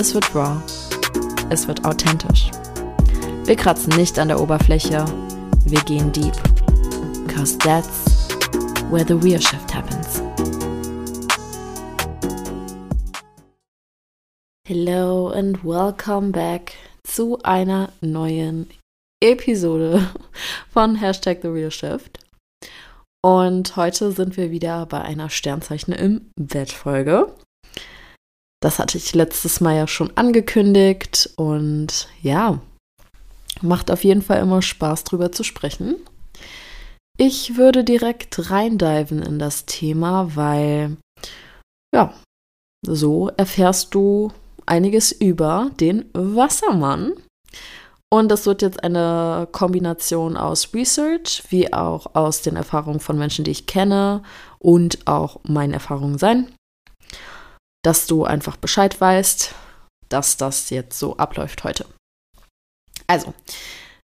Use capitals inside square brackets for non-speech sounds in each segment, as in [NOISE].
es wird raw, es wird authentisch. Wir kratzen nicht an der Oberfläche, wir gehen deep. Cause that's where the real shift happens. Hello and welcome back zu einer neuen Episode von Hashtag The Real Shift. Und heute sind wir wieder bei einer Sternzeichen im Bett Folge. Das hatte ich letztes Mal ja schon angekündigt und ja, macht auf jeden Fall immer Spaß drüber zu sprechen. Ich würde direkt reindiven in das Thema, weil ja, so erfährst du einiges über den Wassermann. Und das wird jetzt eine Kombination aus Research, wie auch aus den Erfahrungen von Menschen, die ich kenne und auch meinen Erfahrungen sein, dass du einfach Bescheid weißt, dass das jetzt so abläuft heute. Also,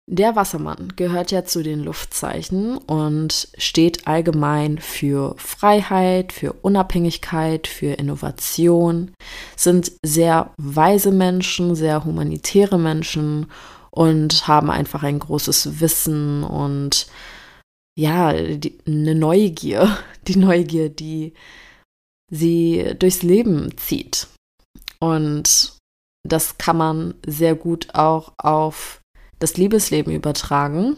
der Wassermann gehört ja zu den Luftzeichen und steht allgemein für Freiheit, für Unabhängigkeit, für Innovation, sind sehr weise Menschen, sehr humanitäre Menschen und haben einfach ein großes Wissen und ja, die, eine Neugier, [LAUGHS] die Neugier, die sie durchs Leben zieht. Und das kann man sehr gut auch auf das Liebesleben übertragen,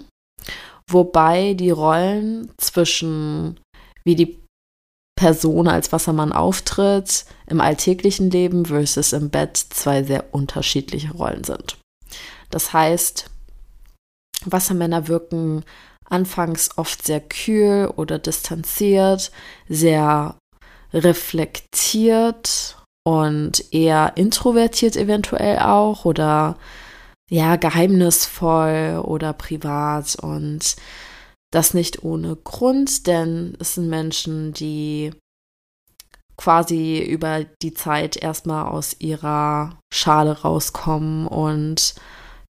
wobei die Rollen zwischen wie die Person als Wassermann auftritt im alltäglichen Leben versus im Bett zwei sehr unterschiedliche Rollen sind. Das heißt, Wassermänner wirken anfangs oft sehr kühl oder distanziert, sehr reflektiert und eher introvertiert eventuell auch oder ja, geheimnisvoll oder privat und das nicht ohne Grund, denn es sind Menschen, die quasi über die Zeit erstmal aus ihrer Schale rauskommen und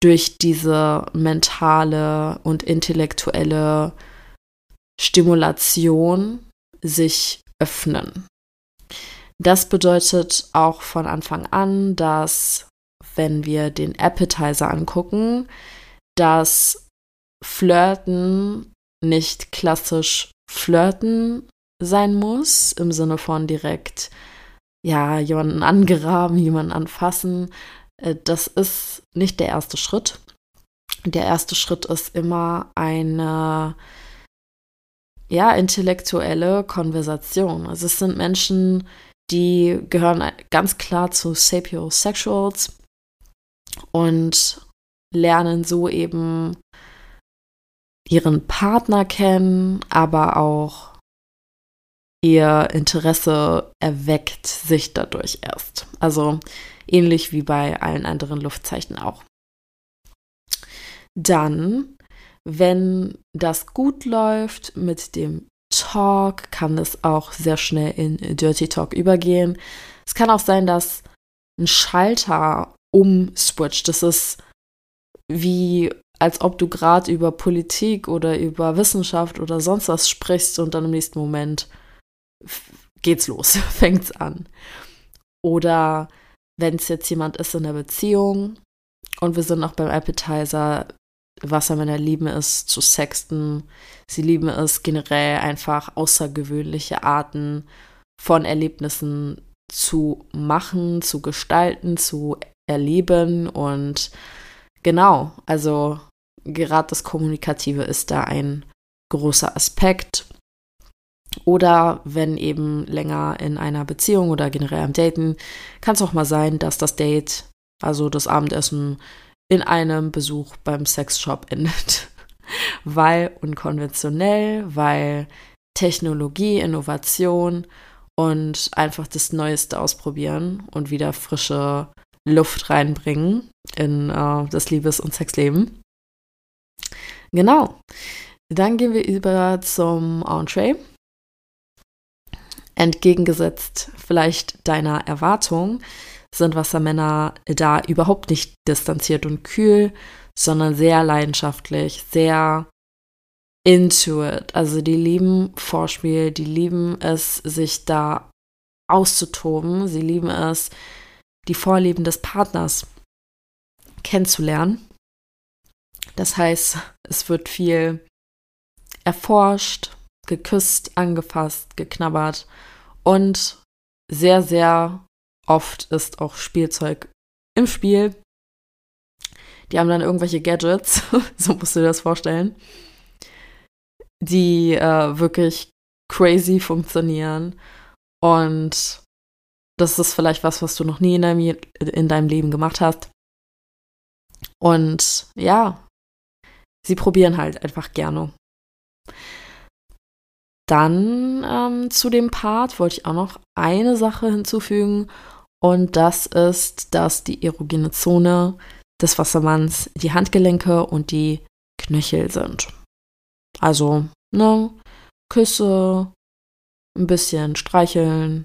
durch diese mentale und intellektuelle Stimulation sich öffnen. Das bedeutet auch von Anfang an, dass wenn wir den Appetizer angucken, dass Flirten nicht klassisch Flirten sein muss, im Sinne von direkt, ja, jemanden angeraben, jemanden anfassen, äh, das ist nicht der erste Schritt. Der erste Schritt ist immer eine ja, intellektuelle Konversation. Also es sind Menschen, die gehören ganz klar zu Sapiosexuals und lernen so eben ihren Partner kennen, aber auch ihr Interesse erweckt sich dadurch erst. Also ähnlich wie bei allen anderen Luftzeichen auch. Dann, wenn das gut läuft mit dem Talk, kann es auch sehr schnell in Dirty Talk übergehen. Es kann auch sein, dass ein Schalter umswitcht. Das ist wie, als ob du gerade über Politik oder über Wissenschaft oder sonst was sprichst und dann im nächsten Moment geht's los, [LAUGHS] fängt's an. Oder wenn es jetzt jemand ist in der Beziehung und wir sind noch beim Appetizer, Wassermänner lieben es zu sexten. Sie lieben es generell einfach außergewöhnliche Arten von Erlebnissen zu machen, zu gestalten, zu erleben und genau, also gerade das Kommunikative ist da ein großer Aspekt oder wenn eben länger in einer Beziehung oder generell am Daten, kann es auch mal sein, dass das Date, also das Abendessen, in einem Besuch beim Sexshop endet. [LAUGHS] weil unkonventionell, weil Technologie, Innovation und einfach das Neueste ausprobieren und wieder frische Luft reinbringen in äh, das Liebes- und Sexleben. Genau. Dann gehen wir über zum Entree. Entgegengesetzt vielleicht deiner Erwartung sind Wassermänner da überhaupt nicht distanziert und kühl, sondern sehr leidenschaftlich, sehr into it. Also die lieben Vorspiel, die lieben es, sich da auszutoben. Sie lieben es, die Vorlieben des Partners kennenzulernen. Das heißt, es wird viel erforscht, geküsst, angefasst, geknabbert und sehr, sehr oft ist auch Spielzeug im Spiel. Die haben dann irgendwelche Gadgets, [LAUGHS] so musst du dir das vorstellen, die äh, wirklich crazy funktionieren. Und das ist vielleicht was, was du noch nie in deinem, in deinem Leben gemacht hast. Und ja, sie probieren halt einfach gerne. Dann ähm, zu dem Part wollte ich auch noch eine Sache hinzufügen. Und das ist, dass die erogene Zone des Wassermanns die Handgelenke und die Knöchel sind. Also, ne, Küsse, ein bisschen streicheln,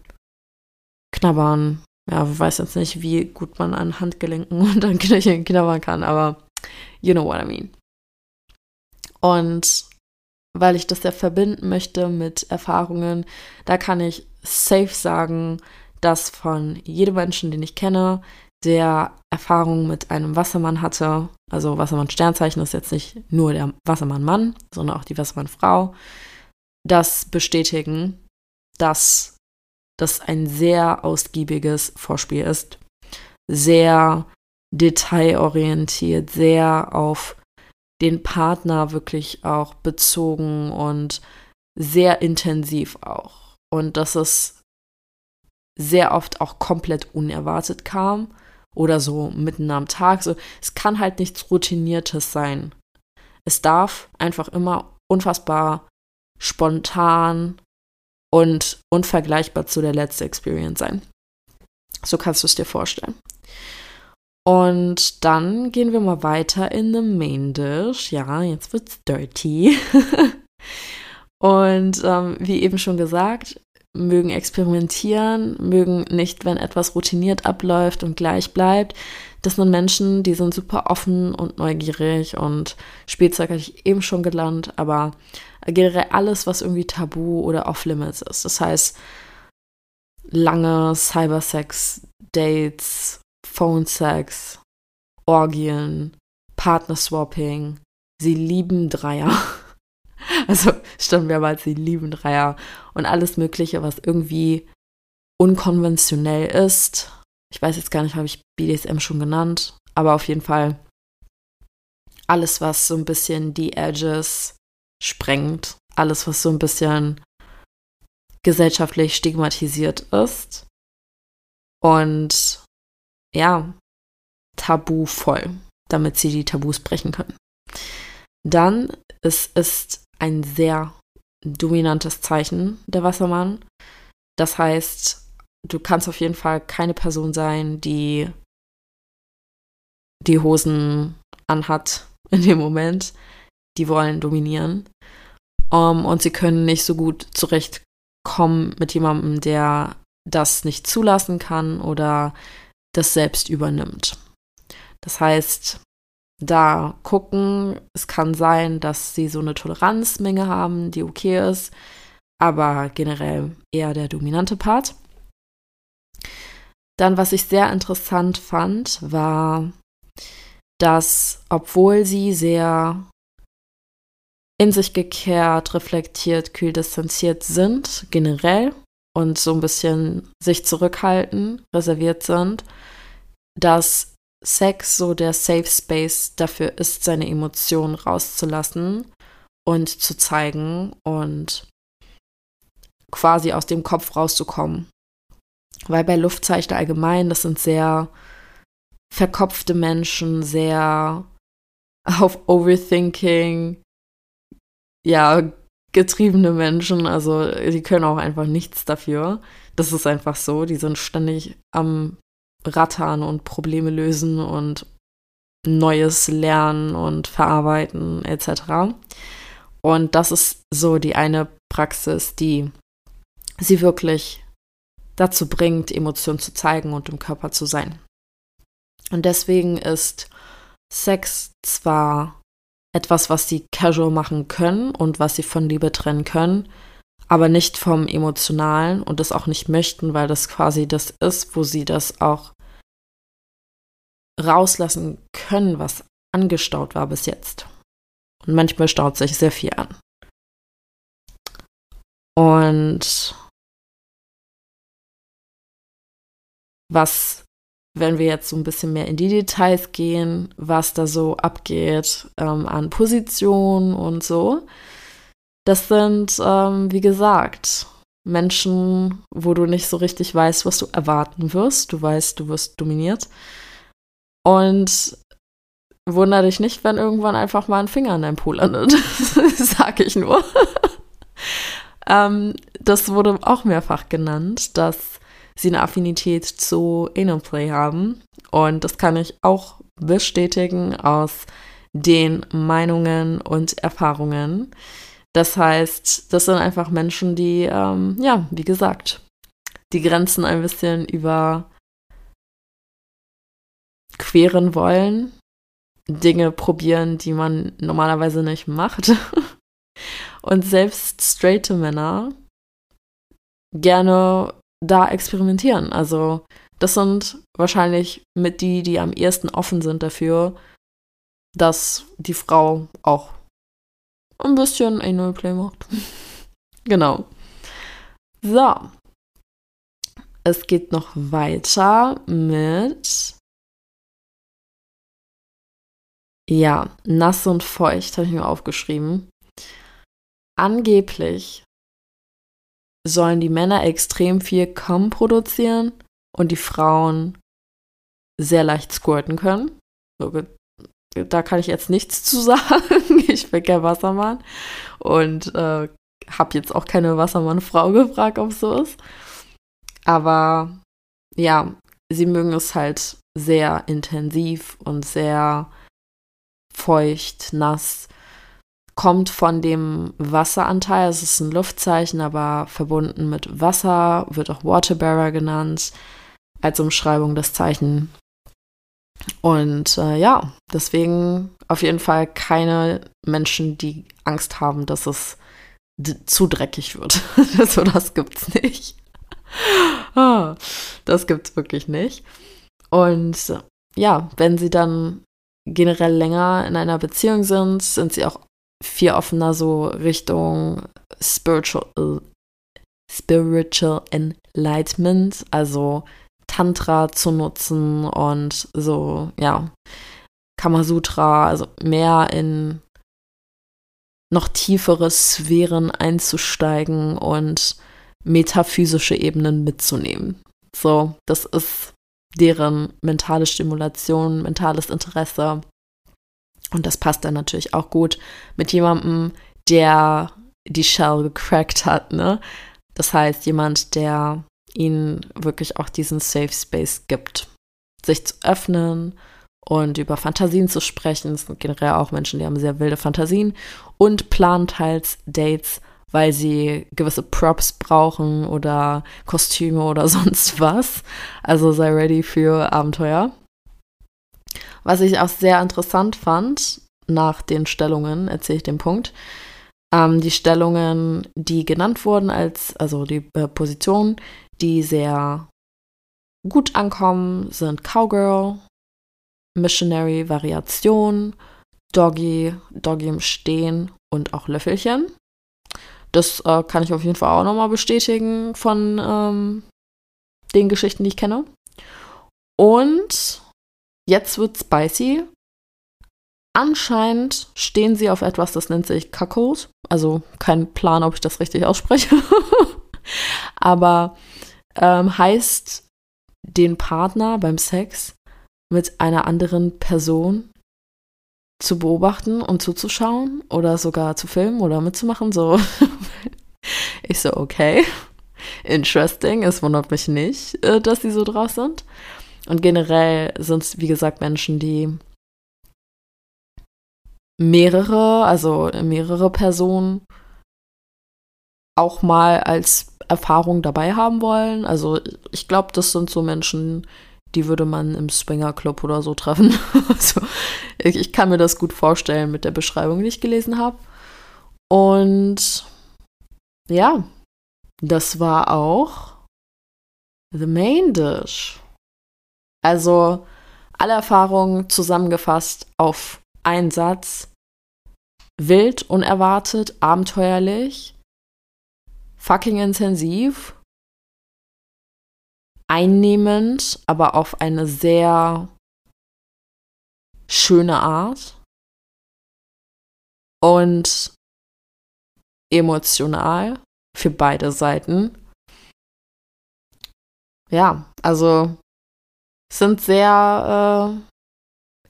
knabbern. Ja, weiß jetzt nicht, wie gut man an Handgelenken [LAUGHS] und an Knöcheln knabbern kann, aber you know what I mean. Und weil ich das ja verbinden möchte mit Erfahrungen, da kann ich safe sagen, dass von jedem Menschen, den ich kenne, der Erfahrung mit einem Wassermann hatte, also Wassermann-Sternzeichen ist jetzt nicht nur der Wassermann-Mann, sondern auch die Wassermann-Frau, das bestätigen, dass das ein sehr ausgiebiges Vorspiel ist. Sehr detailorientiert, sehr auf den Partner wirklich auch bezogen und sehr intensiv auch. Und dass es sehr oft auch komplett unerwartet kam oder so mitten am Tag. So, es kann halt nichts Routiniertes sein. Es darf einfach immer unfassbar spontan und unvergleichbar zu der letzten Experience sein. So kannst du es dir vorstellen. Und dann gehen wir mal weiter in the Main Dish. Ja, jetzt wird's dirty. [LAUGHS] und ähm, wie eben schon gesagt, mögen experimentieren, mögen nicht, wenn etwas routiniert abläuft und gleich bleibt. Das sind Menschen, die sind super offen und neugierig und Spielzeug hatte ich eben schon gelernt, aber generell alles, was irgendwie tabu oder off-limits ist. Das heißt, lange Cybersex-Dates, Phone-Sex, Orgien, Partnerswapping. Sie lieben Dreier. Also stimmt mehrmals, sie lieben Dreier und alles Mögliche, was irgendwie unkonventionell ist. Ich weiß jetzt gar nicht, habe ich BDSM schon genannt, aber auf jeden Fall alles, was so ein bisschen die Edges sprengt, alles, was so ein bisschen gesellschaftlich stigmatisiert ist und ja, tabuvoll, damit sie die Tabus brechen können. Dann es ist ein sehr dominantes Zeichen, der Wassermann. Das heißt, du kannst auf jeden Fall keine Person sein, die die Hosen anhat [LAUGHS] in dem Moment. Die wollen dominieren. Um, und sie können nicht so gut zurechtkommen mit jemandem, der das nicht zulassen kann oder das selbst übernimmt. Das heißt, da gucken. Es kann sein, dass sie so eine Toleranzmenge haben, die okay ist, aber generell eher der dominante Part. Dann, was ich sehr interessant fand, war, dass obwohl sie sehr in sich gekehrt, reflektiert, kühl distanziert sind, generell, und so ein bisschen sich zurückhalten, reserviert sind, dass Sex so der Safe Space dafür ist, seine Emotionen rauszulassen und zu zeigen und quasi aus dem Kopf rauszukommen. Weil bei Luftzeichen allgemein, das sind sehr verkopfte Menschen, sehr auf Overthinking, ja, getriebene Menschen, also die können auch einfach nichts dafür. Das ist einfach so, die sind ständig am rattern und Probleme lösen und Neues lernen und verarbeiten etc. Und das ist so die eine Praxis, die sie wirklich dazu bringt, Emotionen zu zeigen und im Körper zu sein. Und deswegen ist Sex zwar etwas, was sie casual machen können und was sie von Liebe trennen können, aber nicht vom Emotionalen und das auch nicht möchten, weil das quasi das ist, wo sie das auch rauslassen können, was angestaut war bis jetzt. Und manchmal staut sich sehr viel an. Und was, wenn wir jetzt so ein bisschen mehr in die Details gehen, was da so abgeht ähm, an Positionen und so, das sind, ähm, wie gesagt, Menschen, wo du nicht so richtig weißt, was du erwarten wirst. Du weißt, du wirst dominiert. Und wunder dich nicht, wenn irgendwann einfach mal ein Finger in deinem Po landet. [LAUGHS] Sag ich nur. [LAUGHS] ähm, das wurde auch mehrfach genannt, dass sie eine Affinität zu Anal Play haben. Und das kann ich auch bestätigen aus den Meinungen und Erfahrungen. Das heißt, das sind einfach Menschen, die, ähm, ja, wie gesagt, die Grenzen ein bisschen über queren wollen, Dinge probieren, die man normalerweise nicht macht. [LAUGHS] Und selbst straighte Männer gerne da experimentieren. Also das sind wahrscheinlich mit die, die am ehesten offen sind dafür, dass die Frau auch ein bisschen Anal Play macht. [LAUGHS] genau. So. Es geht noch weiter mit Ja, nass und feucht habe ich mir aufgeschrieben. Angeblich sollen die Männer extrem viel Cum produzieren und die Frauen sehr leicht squirten können. Da kann ich jetzt nichts zu sagen. [LAUGHS] Ich bin kein Wassermann und äh, habe jetzt auch keine Wassermann-Frau gefragt, ob es so ist. Aber ja, sie mögen es halt sehr intensiv und sehr feucht, nass. Kommt von dem Wasseranteil, es ist ein Luftzeichen, aber verbunden mit Wasser, wird auch Waterbearer genannt, als Umschreibung des Zeichen. Und äh, ja, deswegen auf jeden Fall keine Menschen, die Angst haben, dass es zu dreckig wird. [LAUGHS] so, das gibt's nicht. [LAUGHS] Ah, das gibt's wirklich nicht. Und ja, wenn sie dann generell länger in einer Beziehung sind, sind sie auch viel offener so Richtung Spiritual, Spiritual Enlightenment, also Tantra zu nutzen und so, ja, Kamasutra, also mehr in noch tiefere Sphären einzusteigen und metaphysische Ebenen mitzunehmen. So, das ist deren mentale Stimulation, mentales Interesse. Und das passt dann natürlich auch gut mit jemandem, der die Shell gecrackt hat, ne? Das heißt, jemand, der ihnen wirklich auch diesen Safe Space gibt, sich zu öffnen und über Fantasien zu sprechen. Es sind generell auch Menschen, die haben sehr wilde Fantasien und planen teils Dates weil sie gewisse Props brauchen oder Kostüme oder [LAUGHS] sonst was. Also sei ready für Abenteuer. Was ich auch sehr interessant fand, nach den Stellungen, erzähle ich den Punkt. Ähm, die Stellungen, die genannt wurden als, also die äh, Positionen, die sehr gut ankommen, sind Cowgirl, Missionary Variation, Doggy, Doggy im Stehen und auch Löffelchen. Das äh, kann ich auf jeden Fall auch nochmal bestätigen von ähm, den Geschichten, die ich kenne. Und jetzt wird spicy. Anscheinend stehen sie auf etwas, das nennt sich Cuckold. Also kein Plan, ob ich das richtig ausspreche. [LAUGHS] Aber ähm, heißt den Partner beim Sex mit einer anderen Person zu beobachten und zuzuschauen oder sogar zu filmen oder mitzumachen. So, [LAUGHS] ich so, okay, interesting. Es wundert mich nicht, äh, dass sie so drauf sind. Und generell sind es, wie gesagt, Menschen, die mehrere, also mehrere Personen auch mal als Erfahrung dabei haben wollen. Also ich glaube, das sind so Menschen, die würde man im Swinger Club oder so treffen. [LAUGHS] also, ich, ich, kann mir das gut vorstellen mit der Beschreibung, die ich gelesen habe. Und ja, das war auch The Main Dish. Also alle Erfahrungen zusammengefasst auf einen Satz. Wild, unerwartet, abenteuerlich, fucking intensiv, einnehmend, aber auf eine sehr schöne Art und emotional für beide Seiten. Ja, also sind sehr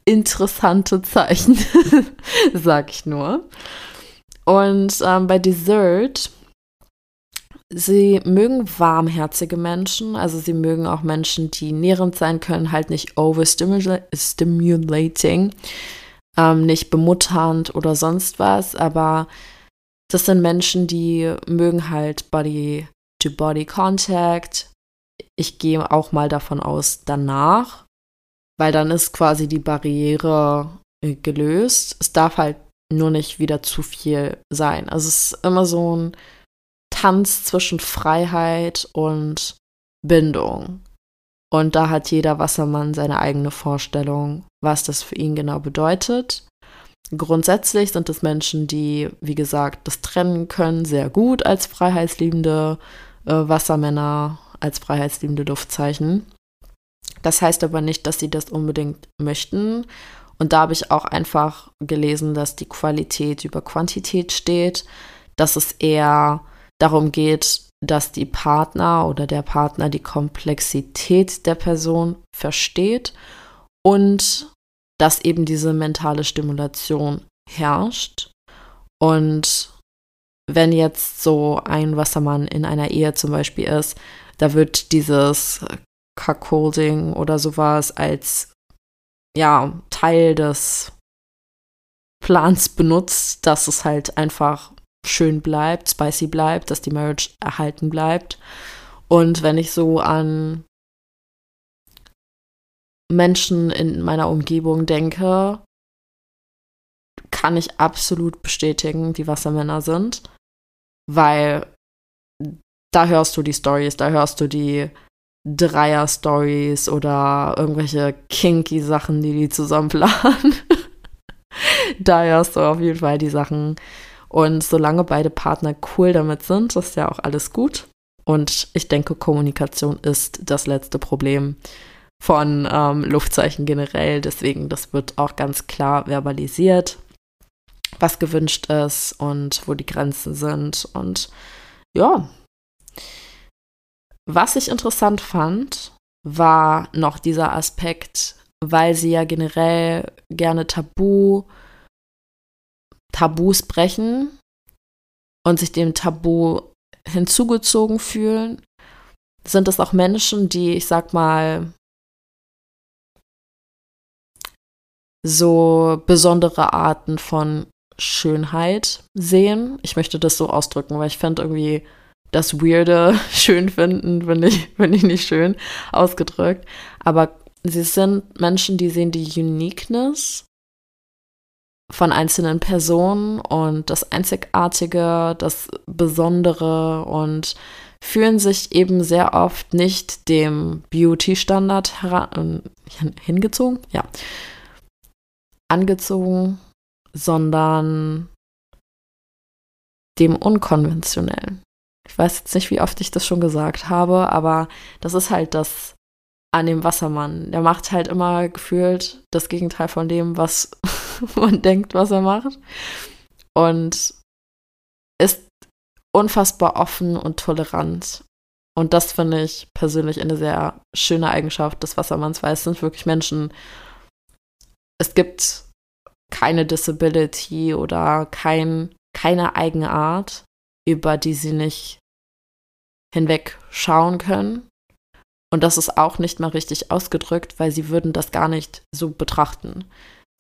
äh, interessante Zeichen, [LAUGHS] sag ich nur. Und ähm, bei Dessert, sie mögen warmherzige Menschen, also sie mögen auch Menschen, die nährend sein können, halt nicht overstimulating, ähm, nicht bemutternd oder sonst was, aber das sind Menschen, die mögen halt Body-to-Body-Contact. Ich gehe auch mal davon aus, danach, weil dann ist quasi die Barriere äh, gelöst. Es darf halt nur nicht wieder zu viel sein. Also es ist immer so ein Tanz zwischen Freiheit und Bindung. Und da hat jeder Wassermann seine eigene Vorstellung, was das für ihn genau bedeutet. Grundsätzlich sind es Menschen, die, wie gesagt, das trennen können, sehr gut als freiheitsliebende äh, Wassermänner, als freiheitsliebende Luftzeichen. Das heißt aber nicht, dass sie das unbedingt möchten. Und da habe ich auch einfach gelesen, dass die Qualität über Quantität steht, dass es eher darum geht, dass die Partner oder der Partner die Komplexität der Person versteht und dass eben diese mentale Stimulation herrscht. Und wenn jetzt so ein Wassermann in einer Ehe zum Beispiel ist, da wird dieses Cuckolding oder sowas als ja Teil des Plans benutzt, dass es halt einfach schön bleibt, spicy bleibt, dass die Marriage erhalten bleibt. Und wenn ich so an Menschen in meiner Umgebung denke, kann ich absolut bestätigen, die Wassermänner sind, weil da hörst du die Stories, da hörst du die Dreier-Stories oder irgendwelche kinky Sachen, die die zusammen planen. [LAUGHS] da hörst du auf jeden Fall die Sachen. Und solange beide Partner cool damit sind, ist ja auch alles gut. Und ich denke, Kommunikation ist das letzte Problem von ähm, Luftzeichen generell. Deswegen, das wird auch ganz klar verbalisiert, was gewünscht ist und wo die Grenzen sind. Und ja, was ich interessant fand, war noch dieser Aspekt, weil sie ja generell gerne Tabu, Tabus brechen und sich dem Tabu hinzugezogen fühlen, sind es auch Menschen, die, ich sag mal, so besondere Arten von Schönheit sehen. Ich möchte das so ausdrücken, weil ich finde irgendwie das Weirde [LAUGHS] schön finden, finde ich, find ich nicht schön ausgedrückt. Aber sie sind Menschen, die sehen die Uniqueness von einzelnen Personen und das Einzigartige, das Besondere und fühlen sich eben sehr oft nicht dem Beauty-Standard hingezogen, ja, angezogen, sondern dem Unkonventionellen. Ich weiß jetzt nicht, wie oft ich das schon gesagt habe, aber das ist halt das an dem Wassermann. Der macht halt immer gefühlt das Gegenteil von dem, was [LAUGHS] man denkt, was er macht. Und ist unfassbar offen und tolerant. Und das finde ich persönlich eine sehr schöne Eigenschaft des Wassermanns, weil es sind wirklich Menschen, es gibt keine Disability oder kein, keine eigene Art, über die sie nicht hinweg schauen können. Und das ist auch nicht mal richtig ausgedrückt, weil sie würden das gar nicht so betrachten.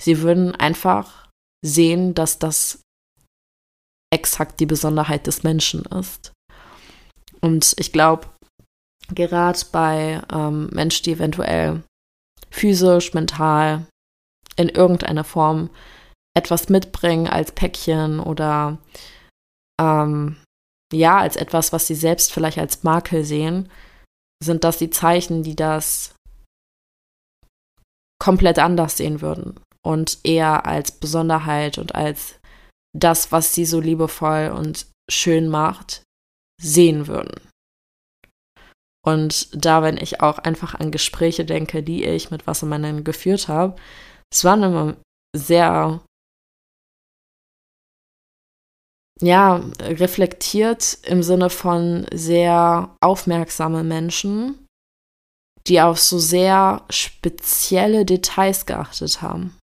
Sie würden einfach sehen, dass das exakt die Besonderheit des Menschen ist. Und ich glaube, gerade bei ähm, Menschen, die eventuell physisch, mental in irgendeiner Form etwas mitbringen als Päckchen oder ähm, ja, als etwas, was sie selbst vielleicht als Makel sehen, sind das die Zeichen, die das komplett anders sehen würden und eher als Besonderheit und als das, was sie so liebevoll und schön macht, sehen würden. Und da, wenn ich auch einfach an Gespräche denke, die ich mit Wassermännern geführt habe, es waren immer sehr, ja, reflektiert im Sinne von sehr aufmerksame Menschen, die auf so sehr spezielle Details geachtet haben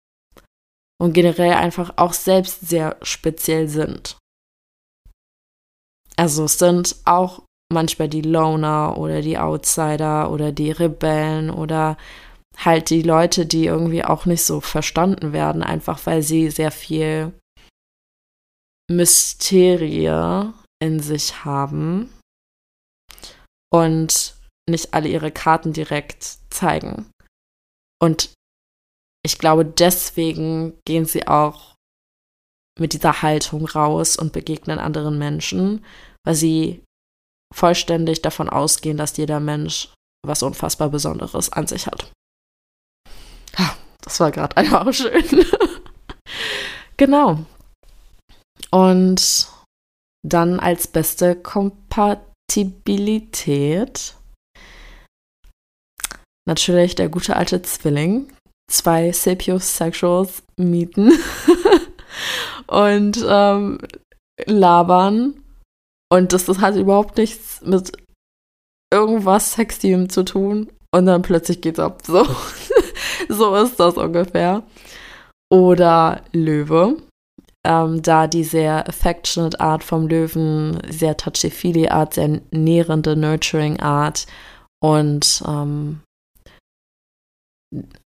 und generell einfach auch selbst sehr speziell sind. Also es sind auch manchmal die Loner oder die Outsider oder die Rebellen oder halt die Leute, die irgendwie auch nicht so verstanden werden, einfach weil sie sehr viel Mysterie in sich haben und nicht alle ihre Karten direkt zeigen. Und ich glaube, deswegen gehen sie auch mit dieser Haltung raus und begegnen anderen Menschen, weil sie vollständig davon ausgehen, dass jeder Mensch was unfassbar Besonderes an sich hat. Das war gerade [LAUGHS] einfach schön. genau. Und dann als beste Kompatibilität natürlich der gute alte Zwilling. Zwei Sapiosexuals mieten [LAUGHS] und ähm, labern und das, das hat überhaupt nichts mit irgendwas Sexiem zu tun. Und dann plötzlich geht's ab. So, [LAUGHS] so ist das ungefähr. Oder Löwe. Ähm, da die sehr affectionate Art vom Löwen, sehr touchy-feely Art, sehr nährende, nurturing Art und ähm,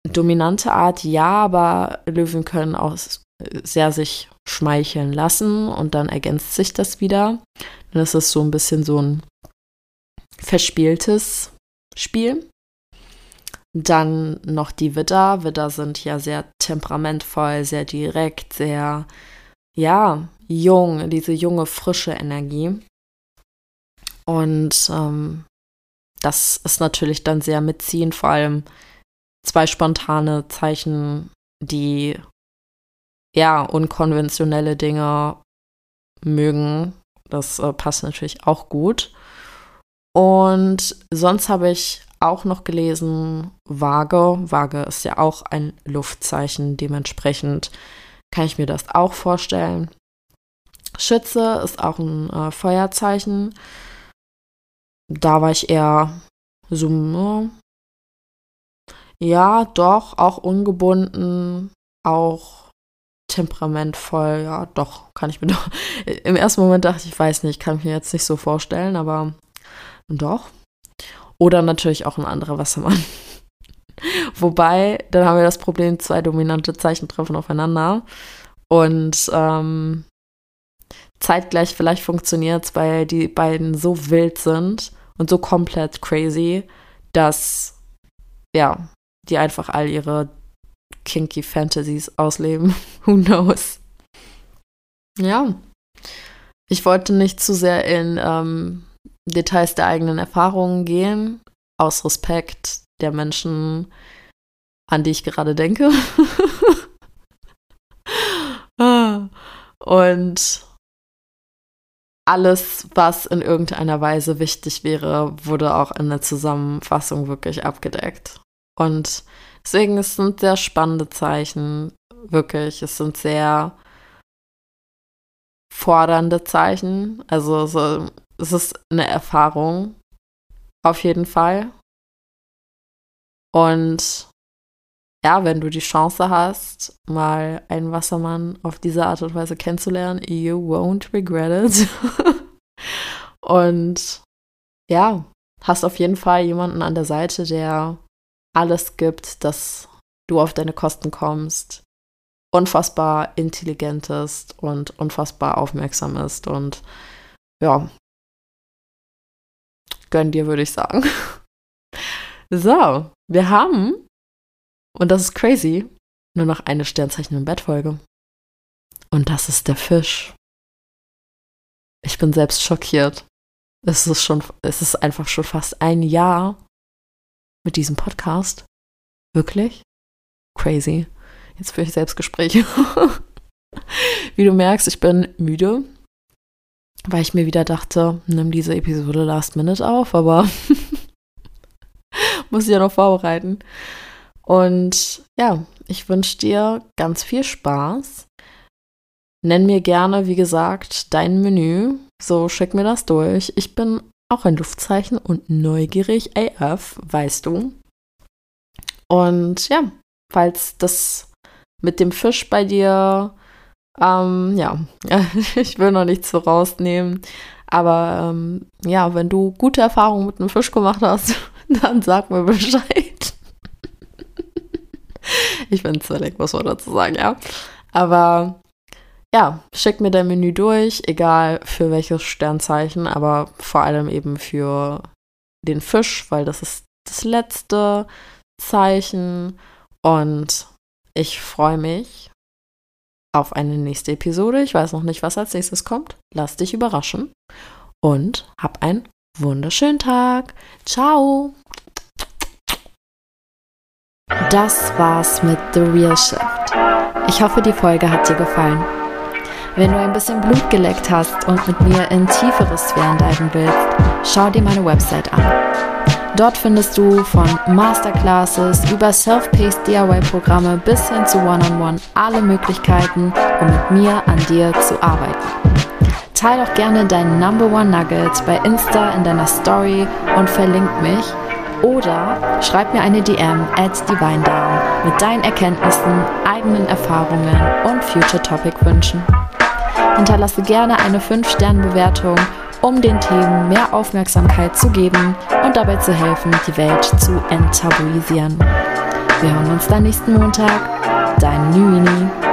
dominante Art, ja, aber Löwen können auch sehr sich schmeicheln lassen und dann ergänzt sich das wieder. Dann ist es so ein bisschen so ein verspieltes Spiel. Dann noch die Widder. Widder sind ja sehr temperamentvoll, sehr direkt, sehr, ja, jung, diese junge, frische Energie. Und ähm, das ist natürlich dann sehr mitziehend, vor allem zwei spontane Zeichen, die ja unkonventionelle Dinge mögen. Das äh, passt natürlich auch gut. Und sonst habe ich auch noch gelesen Waage. Waage ist ja auch ein Luftzeichen. Dementsprechend kann ich mir das auch vorstellen. Schütze ist auch ein äh, Feuerzeichen. Da war ich eher so, ne? ja, doch, auch ungebunden, auch temperamentvoll, ja, doch, kann ich mir [LAUGHS] doch. Im ersten Moment dachte ich, ich weiß nicht, kann ich mir jetzt nicht so vorstellen, aber doch. Oder natürlich auch ein anderer Wassermann. Wobei, dann haben wir das Problem, zwei dominante Zeichen treffen aufeinander. Und ähm, zeitgleich vielleicht funktioniert es, weil die beiden so wild sind und so komplett crazy, dass ja, die einfach all ihre kinky Fantasies ausleben. [LAUGHS] Who knows? Ja. Ich wollte nicht zu sehr in ähm, Details der eigenen Erfahrungen gehen, aus Respekt der Menschen, an die ich gerade denke. [LAUGHS] Und alles, was in irgendeiner Weise wichtig wäre, wurde auch in der Zusammenfassung wirklich abgedeckt. Und Deswegen, es sind sehr spannende Zeichen, wirklich. Es sind sehr fordernde Zeichen. Also so, es ist eine Erfahrung, auf jeden Fall. Und ja, wenn du die Chance hast, mal einen Wassermann auf diese Art und Weise kennenzulernen, you won't regret it. [LAUGHS] und ja, hast auf jeden Fall jemanden an der Seite, der alles gibt, dass du auf deine Kosten kommst, unfassbar intelligent ist und unfassbar aufmerksam ist und ja, gönn dir, würde ich sagen. [LAUGHS] So, wir haben, und das ist crazy, nur noch eine Sternzeichen im Bettfolge. Und das ist der Fisch. Ich bin selbst schockiert. Es ist schon, es ist einfach schon fast ein Jahr mit diesem Podcast. Wirklich? Crazy. Jetzt führe ich Selbstgespräche. [LAUGHS] Wie du merkst, ich bin müde, weil ich mir wieder dachte, nimm diese Episode Last Minute auf, aber [LAUGHS] [LAUGHS] muss ich ja noch vorbereiten. Und ja, ich wünsche dir ganz viel Spaß. Nenn mir gerne, wie gesagt, dein Menü. So schick mir das durch. Ich bin auch ein Luftzeichen und neugierig AF, weißt du. Und ja, falls das mit dem Fisch bei dir, ähm, ja, [LAUGHS] ich will noch nichts vorausnehmen, aber ähm, ja, wenn du gute Erfahrungen mit einem Fisch gemacht hast, [LAUGHS] dann sag mir Bescheid. ich bin Zwilling, muss man dazu sagen, ja. Aber ja, schick mir dein Menü durch, egal für welches Sternzeichen, aber vor allem eben für den Fisch, weil das ist das letzte Zeichen und ich freue mich auf eine nächste Episode. Ich weiß noch nicht, was als nächstes kommt. Lass dich überraschen und hab einen wunderschönen Tag. Ciao. Das war's mit The Real Shift. Ich hoffe, die Folge hat dir gefallen. Wenn du ein bisschen Blut geleckt hast und mit mir in tiefere Sphären diven willst, schau dir meine Website an. Dort findest du von Masterclasses über Self-Paced DIY-Programme bis hin zu One-on-One -on -One alle Möglichkeiten, um mit mir an dir zu arbeiten. Teil doch gerne deinen Number One Nugget bei Insta in deiner Story und verlink mich oder schreib mir eine DM at DivineDown mit deinen Erkenntnissen, eigenen Erfahrungen und Future Topic Wünschen. Hinterlasse gerne eine 5-Sterne-Bewertung, um den Themen mehr Aufmerksamkeit zu geben und dabei zu helfen, die Welt zu enttabuisieren. Wir hören uns dann nächsten Montag. Dein Nüini.